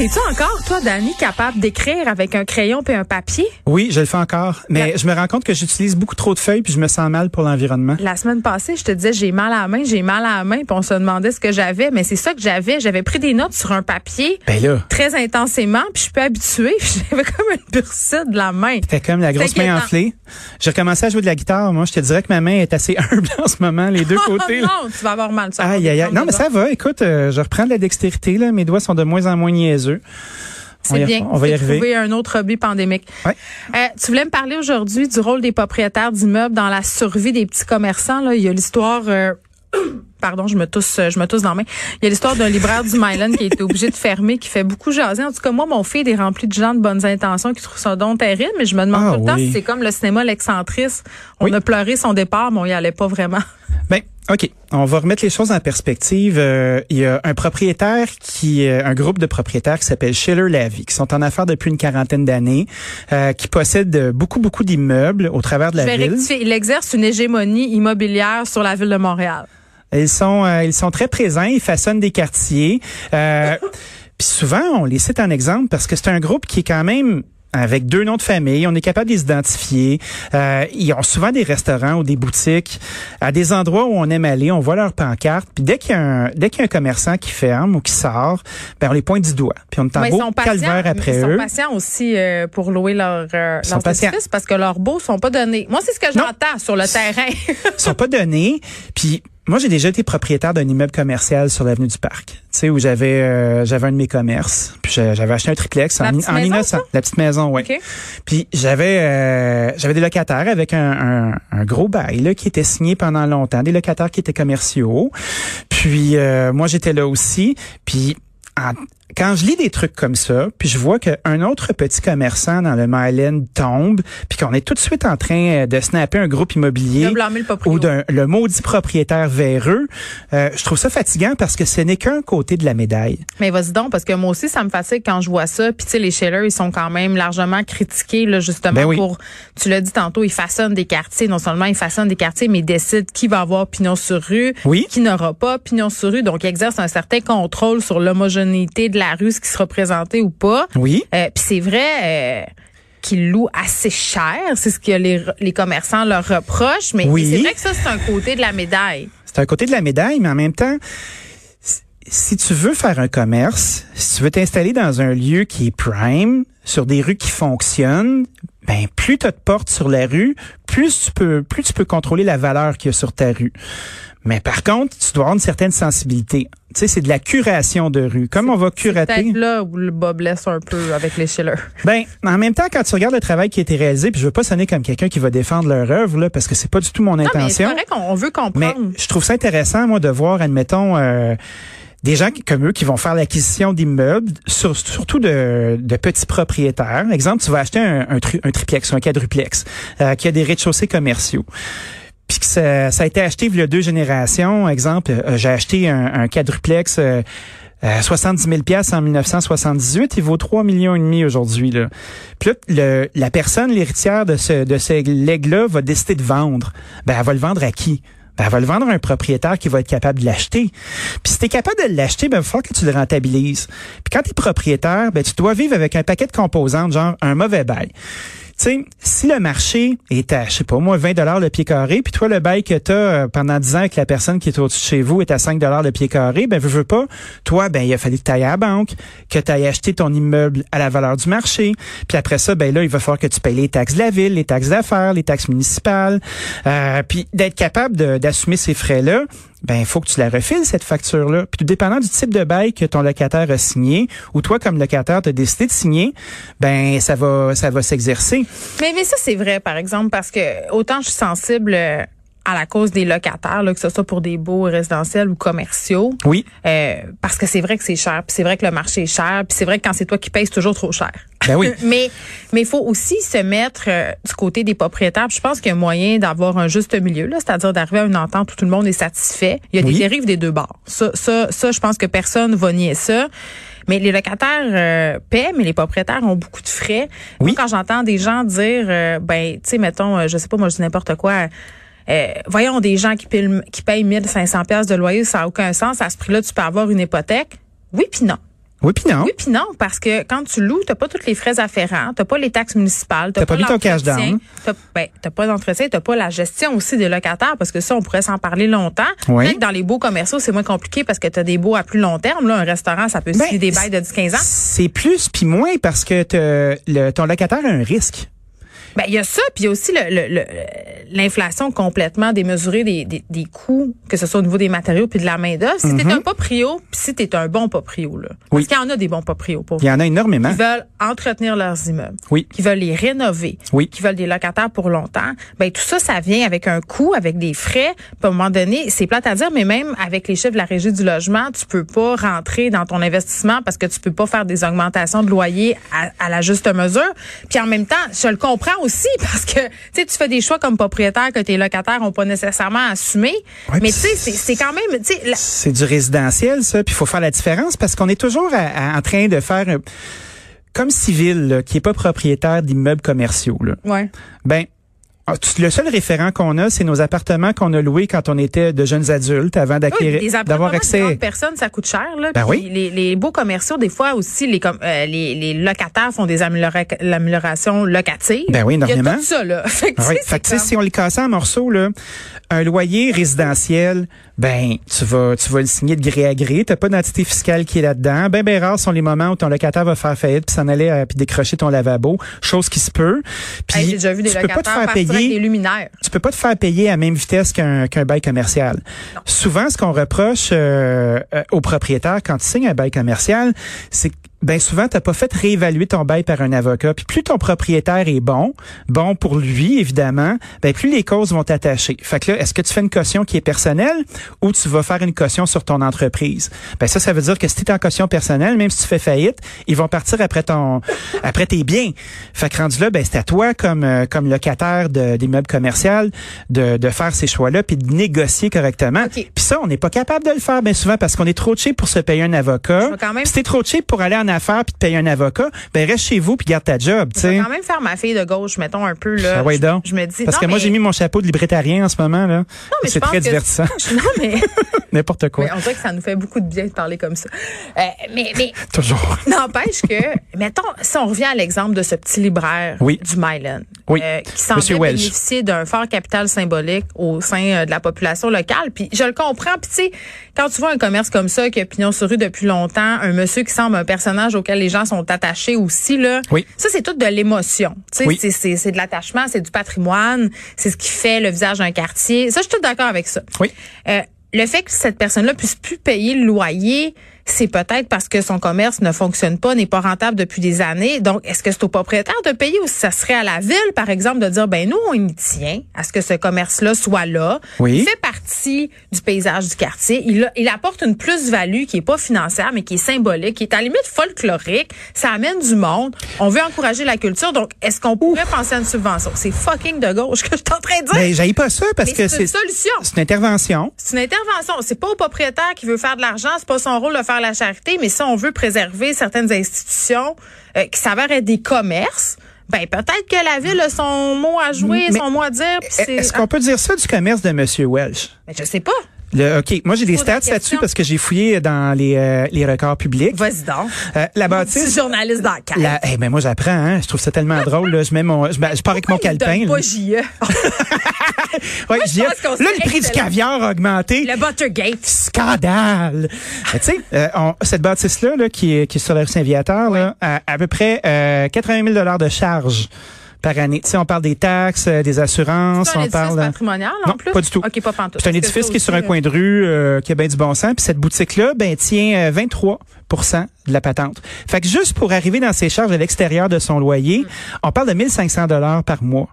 T'es-tu encore, toi, Danny, capable d'écrire avec un crayon et un papier? Oui, je le fais encore. Mais je me rends compte que j'utilise beaucoup trop de feuilles puis je me sens mal pour l'environnement. La semaine passée, je te disais, j'ai mal à la main, j'ai mal à la main, puis on se demandait ce que j'avais. Mais c'est ça que j'avais. J'avais pris des notes sur un papier Ben là. très intensément, puis je suis pas habituée. puis J'avais comme une bursite de la main. Fait comme la grosse main enflée. J'ai recommencé à jouer de la guitare. Moi, je te dirais que ma main est assez humble en ce moment, les deux côtés. Oh là. non, tu vas avoir mal. tu vas Aïe, Non, mais ça va. Écoute, euh, je reprends de la dextérité. Là. Mes doigts sont de moins en moins niaiseux. C'est bien. On va y arriver. trouver un autre hobby pandémique. Ouais. Euh, tu voulais me parler aujourd'hui du rôle des propriétaires d'immeubles dans la survie des petits commerçants. Là, il y a l'histoire. euh, Pardon, je me tousse, je me tousse dans la main. Il y a l'histoire d'un libraire du Myland qui a été obligé de fermer, qui fait beaucoup jaser. En tout cas, moi, mon feed est rempli de gens de bonnes intentions qui trouvent ça donc terrible, mais je me demande Ah tout le temps si c'est comme le cinéma L'Excentrice. On Oui. a pleuré son départ, mais on y allait pas vraiment. Ben, OK. On va remettre les choses en perspective. Euh, il y a un propriétaire qui, euh, un groupe de propriétaires qui s'appelle Schiller Lavie, qui sont en affaires depuis une quarantaine d'années, euh, qui possèdent beaucoup, beaucoup d'immeubles au travers de la ville. rectifier. Il exerce une hégémonie immobilière sur la ville de Montréal. Ils sont, euh, ils sont très présents, ils façonnent des quartiers. Euh, Puis souvent, on les cite en exemple parce que c'est un groupe qui est quand même avec deux noms de famille, on est capable de les identifier. Euh, ils ont souvent des restaurants ou des boutiques à des endroits où on aime aller. On voit leur pancarte. Puis dès qu'il y a un, dès qu'il y a un commerçant qui ferme ou qui sort, ben on les pointe du doigt. Puis on est en Mais beau ils calvaire après ils eux. sont patients aussi euh, pour louer leur, euh, Ils édifices parce que leurs baux sont pas donnés. Moi, c'est ce que j'entends sur le terrain. Ils sont pas donnés. Puis moi, j'ai déjà été propriétaire d'un immeuble commercial sur l'avenue du Parc, tu sais, où j'avais euh, j'avais un de mes commerces. Puis j'a- j'avais acheté un triplex en, en innocent. La petite maison, oui. OK. Puis j'avais euh, j'avais des locataires avec un, un, un gros bail là, qui était signé pendant longtemps, des locataires qui étaient commerciaux. Puis euh, moi, j'étais là aussi. Puis en- quand je lis des trucs comme ça, puis je vois qu'un autre petit commerçant dans le Myland tombe, puis qu'on est tout de suite en train euh, de snapper un groupe immobilier le ou d'un le maudit propriétaire véreux, euh, je trouve ça fatigant parce que ce n'est qu'un côté de la médaille. Mais vas-y donc, parce que moi aussi, ça me fatigue quand je vois ça. Puis tu sais, les Shellers, ils sont quand même largement critiqués, là, justement, Ben oui. pour, tu l'as dit tantôt, ils façonnent des quartiers. Non seulement ils façonnent des quartiers, mais ils décident qui va avoir pignon sur rue, Oui. qui n'aura pas pignon sur rue. Donc, ils exercent un certain contrôle sur l'homogénéité de la rue, ce qui sera présenté ou pas. Oui. Euh, Puis c'est vrai euh, qu'ils louent assez cher. C'est ce que les, les commerçants leur reprochent. Mais, Oui. c'est vrai que ça, c'est un côté de la médaille. C'est un côté de la médaille, mais en même temps, si- si tu veux faire un commerce, si tu veux t'installer dans un lieu qui est prime, sur des rues qui fonctionnent, ben plus tu as de portes sur la rue, plus tu peux plus tu peux contrôler la valeur qu'il y a sur ta rue. Mais par contre, tu dois avoir une certaine sensibilité. Tu sais, c'est de la curation de rue. Comme on va curater. Peut-être là où le bas blesse un peu avec les Shellers. Ben, en même temps, quand tu regardes le travail qui a été réalisé, puis je veux pas sonner comme quelqu'un qui va défendre leur œuvre, là, parce que c'est pas du tout mon Non, mais c'est intention. vrai qu'on on veut Mais comprendre. je trouve ça intéressant, moi, de voir, admettons, euh, des gens qui- comme eux qui vont faire l'acquisition d'immeubles, sur- surtout de, de petits propriétaires. Exemple, tu vas acheter un, un, un triplex ou un quadruplex euh, qui a des rez-de-chaussée commerciaux. Puis que ça, ça a été acheté il y a deux générations. Exemple, euh, j'ai acheté un, un quadruplex euh, euh, 70 000 pièces en 1978, il vaut 3 millions et demi aujourd'hui. Puis là, le- la personne l'héritière de ce de ce legs-là va décider de vendre. Ben elle va le vendre à qui? Ben, elle va le vendre à un propriétaire qui va être capable de l'acheter. Puis si tu es capable de l'acheter, ben il va falloir que tu le rentabilises. Puis quand tu es propriétaire, ben tu dois vivre avec un paquet de composantes, genre un mauvais bail. Tu sais, si le marché est à, je sais pas moi, 20 dollars le pied carré, puis toi, le bail que tu as pendant 10 ans avec la personne qui est au-dessus de chez vous est à 5 dollars le pied carré, ben veux, veux pas, toi, ben il a fallu que tu ailles à la banque, que tu ailles acheter ton immeuble à la valeur du marché, puis après ça, ben là, il va falloir que tu payes les taxes de la ville, les taxes d'affaires, les taxes municipales, euh, puis d'être capable d'assumer ces frais-là, ben il faut que tu la refiles cette facture là. Puis tout dépendant du type de bail que ton locataire a signé ou toi comme locataire tu as décidé de signer, ben ça va ça va s'exercer. Mais, mais ça, c'est vrai, par exemple, parce que autant je suis sensible euh, à la cause des locataires, là, que ce soit pour des baux résidentiels ou commerciaux, Oui. euh, parce que c'est vrai que c'est cher, puis c'est vrai que le marché est cher, puis c'est vrai que quand c'est toi qui payes, c'est toujours trop cher. Ben oui. mais mais il faut aussi se mettre euh, du côté des propriétaires. Puis je pense qu'il y a moyen d'avoir un juste milieu, là, c'est-à-dire d'arriver à une entente où tout le monde est satisfait. Il y a Oui. des dérives des deux bords. Ça, ça, ça, je pense que personne va nier ça. Mais les locataires euh, paient, mais les propriétaires ont beaucoup de frais. Oui. Moi, quand j'entends des gens dire, euh, ben, tu sais, mettons, euh, je sais pas, moi, je dis n'importe quoi. Euh, voyons des gens qui payent, qui payent 1500 pièces de loyer, ça n'a aucun sens. À ce prix-là, tu peux avoir une hypothèque. Oui puis non. Oui, puis non. Oui, puis non, parce que quand tu loues, t'as pas tous les frais afférents, t'as pas les taxes municipales, t'as T'as pas mis ton cash down. T'as ben, pas d'entretien, t'as pas la gestion aussi des locataires, parce que ça, on pourrait s'en parler longtemps. Oui. Que dans les beaux commerciaux, c'est moins compliqué parce que t'as des beaux à plus long terme. Là, un restaurant, ça peut Ben, des bails de 10-15 ans. C'est plus puis moins parce que le, ton locataire a un risque. Ben, il y a ça, puis il y a aussi le- le- le- l'inflation complètement démesurée des, des, des coûts, que ce soit au niveau des matériaux puis de la main-d'œuvre. Si t'es un proprio, puis si t'es un bon proprio, là. Parce. Oui. qu'il y en a des bons proprios pour Il y en a énormément. qui veulent entretenir leurs immeubles, Oui. qui veulent les rénover, Oui. qui veulent des locataires pour longtemps, ben tout ça, ça vient avec un coût, avec des frais. Puis à un moment donné, c'est plate à dire, mais même avec les chiffres de la régie du logement, tu peux pas rentrer dans ton investissement parce que tu peux pas faire des augmentations de loyer à, à la juste mesure. Puis en même temps, je le comprends aussi parce que tu fais des choix comme propriétaire que tes locataires ont pas nécessairement assumé. Ouais, mais tu sais, c'est quand même, la- C'est du résidentiel, ça, puis il faut faire la différence parce qu'on est toujours à- à- en train de faire, comme civil, là, qui est pas propriétaire d'immeubles commerciaux. Là. ouais. Ben, le seul référent qu'on a, c'est nos appartements qu'on a loués quand on était de jeunes adultes avant d'acquérir, d'avoir accès. grandes personnes, ça coûte cher. Là. Ben oui. Les, les beaux commerciaux, des fois aussi, les, euh, les, les locataires font des améliora- l'amélioration locative. Ben oui, Il y énormément. a tout ça, là. Fait que, Ah oui. Fait que, c'est si on les cassait en morceaux, là, un loyer résidentiel, ben, tu vas, tu vas le signer de gré à gré. T'as pas d'entité fiscale qui est là-dedans. Ben, ben rares sont les moments où ton locataire va faire faillite puis s'en aller euh, puis décrocher ton lavabo. Chose qui se peut. Puis, Hey, J'ai déjà vu des tu peux pas te faire avec des payer. luminaires. Tu peux pas te faire payer à même vitesse qu'un qu'un bail commercial. Souvent, ce qu'on reproche euh, euh, aux propriétaires quand tu signes un bail commercial, c'est que ben souvent t'as pas fait réévaluer ton bail par un avocat. Puis plus ton propriétaire est bon, bon pour lui évidemment, ben plus les causes vont t'attacher. Fait que là, est-ce que tu fais une caution qui est personnelle ou tu vas faire une caution sur ton entreprise? Ben ça, ça veut dire que si tu es en caution personnelle, même si tu fais faillite, ils vont partir après ton après tes biens. Fait que rendu là, ben c'est à toi comme euh, comme locataire d'immeubles commerciaux de, de faire ces choix-là puis de négocier correctement. OK. Puis ça, on n'est pas capable de le faire bien souvent parce qu'on est trop cheap pour se payer un avocat. Même- Puis t'es trop cheap pour aller en affaires puis te payer un avocat, ben reste chez vous puis garde ta job, tu Je vais sais. quand même faire ma fille de gauche, mettons un peu là. Ah ouais, donc. je me dis Parce non, que moi j'ai mis mon chapeau de libertarien en ce moment là. non, mais C'est très que- divertissant. Non mais, N'importe quoi. mais on dirait que ça nous fait beaucoup de bien de parler comme ça. Euh, mais mais Toujours. N'empêche que, mettons, si on revient à l'exemple de ce petit libraire Oui. du Myland, Oui. euh, qui semblait Welch. bénéficier d'un fort capital symbolique au sein euh, de la population locale. Puis je le comprends. Puis tu sais, quand tu vois un commerce comme ça, qui a pignon sur rue depuis longtemps, un monsieur qui semble un personnage auquel les gens sont attachés aussi, là, Oui. ça c'est tout de l'émotion. Oui. c'est- c'est c'est de l'attachement, c'est du patrimoine, c'est ce qui fait le visage d'un quartier. Ça, je suis tout d'accord avec ça. Oui. Euh, le fait que cette personne-là puisse plus payer le loyer, c'est peut-être parce que son commerce ne fonctionne pas, n'est pas rentable depuis des années. Donc, est-ce que c'est au propriétaire de payer ou si ça serait à la ville, par exemple, de dire, ben nous, on y tient à ce que ce commerce-là soit là. Oui. Il fait partie du paysage du quartier. Il, a- il apporte une plus-value qui est pas financière, mais qui est symbolique, qui est à la limite folklorique. Ça amène du monde. On veut encourager la culture. Donc, est-ce qu'on pourrait penser à une subvention? C'est fucking de gauche que je suis en train de dire. Ben j'aille pas ça parce Mais que c'est une solution. c'est une intervention. C'est une intervention. C'est pas au propriétaire qui veut faire de l'argent, c'est pas son rôle de faire la charité, mais si on veut préserver certaines institutions euh, qui s'avèrent être des commerces, ben peut-être que la ville a son mot à jouer, Mais- son mot à dire. Est-ce qu'on peut dire ça du commerce de Monsieur Welch? Mais je sais pas. Le, OK, moi j'ai des stats là-dessus parce que j'ai fouillé dans les, euh, les records publics. Vas-y donc. Euh, la bâtisse. journaliste. La, eh ben moi j'apprends, hein. je trouve ça tellement drôle. Là. Je mets mon, je, mets- je pars avec mon calepin. pas JE. Ouais, je là, le prix du caviar a augmenté. Le Buttergate. Scandale! Mais tu sais, euh, cette bâtisse-là, là, qui, est, qui est sur la rue Saint-Viateur, là, a à peu près euh, 80 000 de charges par année. Tu sais, on parle des taxes, euh, des assurances, C'est un on parle... patrimonial, en Non, plus? pas du tout. OK, pas pantoute. C'est un édifice qui est sur un coin de rue, euh, qui a bien du bon sens. Puis cette boutique-là, ben tient euh, 23% de la patente. Fait que juste pour arriver dans ses charges à l'extérieur de son loyer, on parle de 1500 dollars par mois.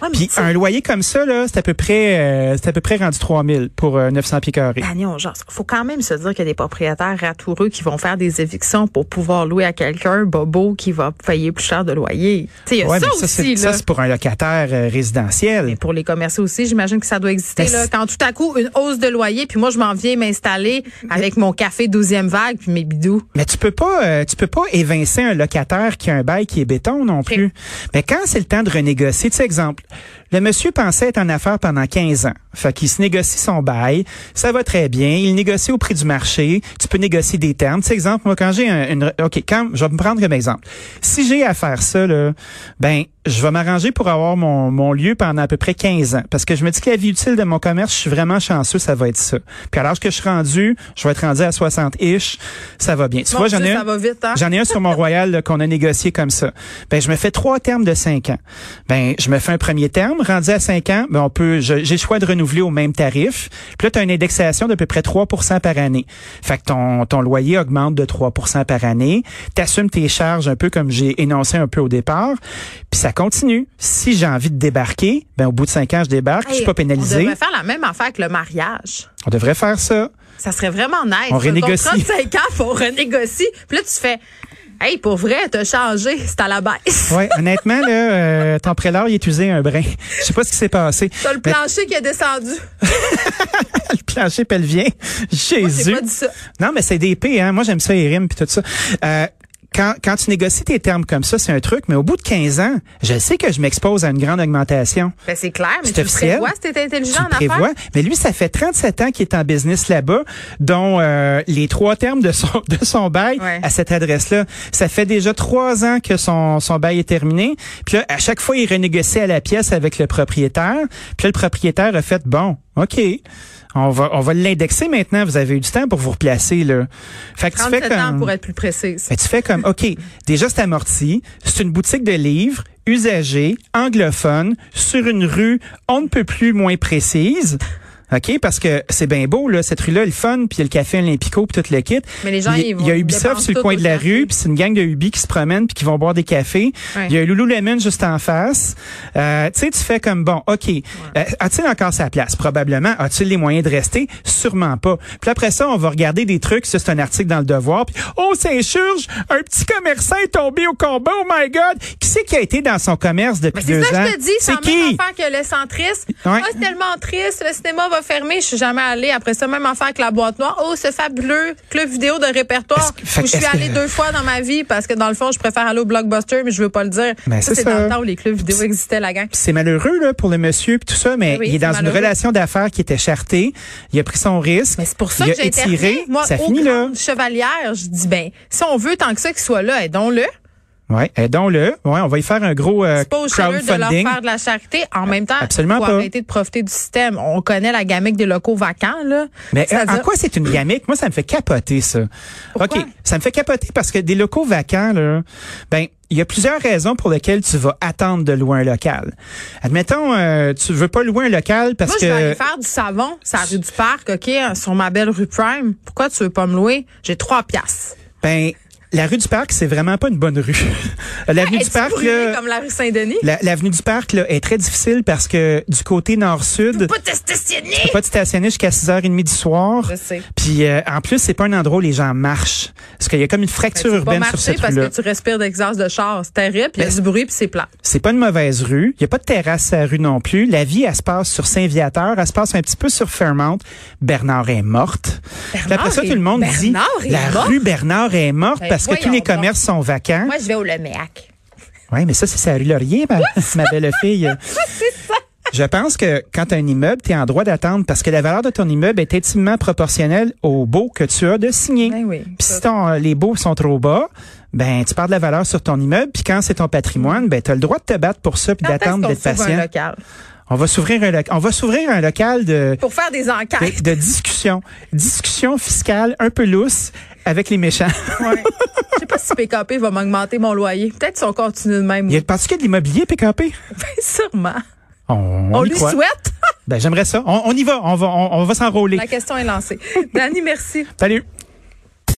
Ouais, Puis un loyer comme ça, là, c'est à peu près, euh, c'est à peu près rendu 3000 pour euh, 900 pieds carrés. Daniel, genre, faut quand même se dire qu'il y a des propriétaires ratoureux qui vont faire des évictions pour pouvoir louer à quelqu'un, bobo, qui va payer plus cher de loyer. Tu sais, il y a Ouais, ça mais aussi, là. ça, c'est pour un locataire euh, résidentiel. Mais pour les commerciaux aussi, j'imagine que ça doit exister. Là. c'est- Quand tout à coup, une hausse de loyer, puis moi, je m'en viens m'installer avec mon café 12e vague, puis mes bidous. Mais tu peux pas, euh, tu peux pas évincer un locataire qui a un bail qui est béton non plus. Mais quand c'est le temps de renégocier, exemple, Le monsieur pensait être en affaires pendant 15 ans. Fait qu'il se négocie son bail. Ça va très bien. Il négocie au prix du marché. Tu peux négocier des termes. Tu sais, exemple, moi, quand j'ai un, une, OK, quand, je vais me prendre comme exemple. Si j'ai à faire ça, là, ben, je vais m'arranger pour avoir mon, mon lieu pendant à peu près 15 ans. Parce que je me dis que la vie utile de mon commerce, je suis vraiment chanceux, ça va être ça. Puis alors que je suis rendu, je vais être rendu à 60-ish, ça va bien. Tu vois, j'en ai un, hein? j'en ai un sur mon royal qu'on a négocié comme ça. Ben, je me fais trois termes de 5 ans. Ben, je me fais un premier terme, rendu à 5 ans, ben, on peut, j'ai le choix de renouveler au même tarif. Puis là, tu as une indexation d'à peu près 3 par année. Fait que ton, ton loyer augmente de 3% par année. Tu assumes tes charges un peu comme j'ai énoncé un peu au départ. Puis ça continue. Si j'ai envie de débarquer, ben, au bout de 5 ans, je débarque. je suis pas On pénalisé. devrait faire la même affaire que le mariage. On devrait faire ça. Ça serait vraiment nice. On renégocie. contrat de 5 ans, faut renégocie. Puis là, tu fais, hey, pour vrai, t'as changé, c'est à la baisse. Ouais, honnêtement, là, euh, ton prélat, il est usé un brin. Je sais pas ce qui s'est passé. T'as le plancher qui est descendu. le plancher pelvien. Jésus. pas dit ça. Non, mais c'est des P, hein. Moi, j'aime ça, les rimes puis tout ça. Euh, quand, quand tu négocies tes termes comme ça, c'est un truc, mais au bout de 15 ans, je sais que je m'expose à une grande augmentation. Ben, c'est clair, mais tu officiel. prévois Tu intelligent le en affaires. prévois. Mais lui, ça fait 37 ans qu'il est en business là-bas, dont euh, les trois termes de son de son bail Ouais. à cette adresse-là. Ça fait déjà trois ans que son, son bail est terminé. Puis là, à chaque fois, il renégocie à la pièce avec le propriétaire. Puis là, le propriétaire a fait, bon, OK, on va, on va l'indexer maintenant. Vous avez eu du temps pour vous replacer. Là. Fait que tu fais 37 ans comme... pour être plus précise. Ben, tu fais comme, OK, déjà c'est amorti, c'est une boutique de livres, usagée, anglophone, sur une rue on ne peut plus moins précise. OK, parce que c'est bien beau, là, cette rue-là, le fun, puis il y a le café Olympico, puis tout le kit. Mais les gens, il, y a- ils vont- y a Ubisoft sur le coin de la café. rue, puis c'est une gang de Ubi qui se promènent, puis qui vont boire des cafés. Ouais. Il y a Lululemon juste en face. Euh, tu sais, tu fais comme, bon, OK, euh, a-t-il encore sa place? Probablement. A-t-il les moyens de rester? Sûrement pas. Puis après ça, on va regarder des trucs, ça c'est un article dans le Devoir, puis oh, Saint-Churge, un petit commerçant est tombé au combat, oh my God! Qui c'est qui a été dans son commerce depuis deux c'est ça ans? que je te dis, c'est qui? affaire que le centriste. Ouais. Ah, c'est tellement triste, le cinéma va fermer, je suis jamais allée. Après ça, même affaire avec la boîte noire. Oh, ce fabuleux club vidéo de répertoire que- où je suis que- allée deux fois dans ma vie parce que dans le fond, je préfère aller au Blockbuster, mais je veux pas le dire. Ben, ça, c'est dans le temps où les clubs vidéo existaient, la gang. C'est malheureux là pour le monsieur puis tout ça, mais Oui, il est dans une relation d'affaires qui était chartée. Il a pris son risque. Mais c'est pour ça il que j'ai interviewé. Moi, ça au finit là. Chevalière, je dis, ben, si on veut tant que ça qu'il soit là, aidons-le. Ouais, aidons-le. Ouais, on va y faire un gros euh, pas chaleur de leur crowdfunding. faire de la charité. En même temps, Absolument faut pas. arrêter de profiter du système. On connaît la gamique des locaux vacants, là. Mais euh, C'est-à-dire- en quoi c'est une gamique? Moi, ça me fait capoter, ça. Pourquoi? OK. Ça me fait capoter parce que des locaux vacants, là, ben, il y a plusieurs raisons pour lesquelles tu vas attendre de louer un local. Admettons, euh, tu veux pas louer un local parce Moi, que... je vais aller faire du savon, ça rue du Parc, OK, sur ma belle rue Prime. Pourquoi tu veux pas me louer? J'ai trois piastres. Ben, la rue du Parc, c'est vraiment pas une bonne rue. L'avenue du Parc, là, comme la rue Saint-Denis? la- l'avenue du Parc, là, est très difficile parce que du côté nord-sud, Pas te stationner! tu peux pas te stationner jusqu'à 6h30 du soir. Je sais. Puis euh, en plus, c'est pas un endroit où les gens marchent. Parce qu'il y a comme une fracture Ben, Tu peux pas urbaine sur marcher cette parce rue-là. que tu respires d'exhaust de char. C'est terrible, il y a Mais- du bruit puis c'est plat. C'est pas une mauvaise rue. Il y a pas de terrasse à la rue non plus. La vie, elle se passe sur Saint-Viateur. Elle se passe un petit peu sur Fairmount. Bernard est morte. Puis après ça, est- tout le monde dit Bernard est la mort? rue Bernard est morte Ben, parce que tous les commerces sont vacants. Moi, je vais au Leméac. Oui, mais ça, c'est sa rue Laurier, ma, ma belle fille. Je pense que quand tu as un immeuble, tu es en droit d'attendre parce que la valeur de ton immeuble est intimement proportionnelle au beau que tu as de signer. Ben oui. Puis si ton, les baux sont trop bas, ben tu perds de la valeur sur ton immeuble. Puis quand c'est ton patrimoine, ben tu as le droit de te battre pour ça puis d'attendre d'être un patient. local? On va s'ouvrir un local. On va s'ouvrir un local de, Pour faire des enquêtes. de, de discussion. Discussion fiscale un peu lousse avec les méchants. Ouais. Je sais pas si PKP va m'augmenter mon loyer. Peut-être si on continue de même. Il y a, penses-tu qu'il y a de l'immobilier PKP? Ben, sûrement. On, On lui croit. souhaite. Ben, j'aimerais ça. On, on y va. On va, on, on va s'enrôler. La question est lancée. Dani, merci. Salut.